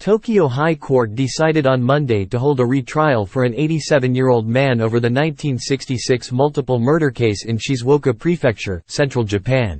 Tokyo High Court decided on Monday to hold a retrial for an 87-year-old man over the 1966 multiple murder case in Shizuoka Prefecture, central Japan.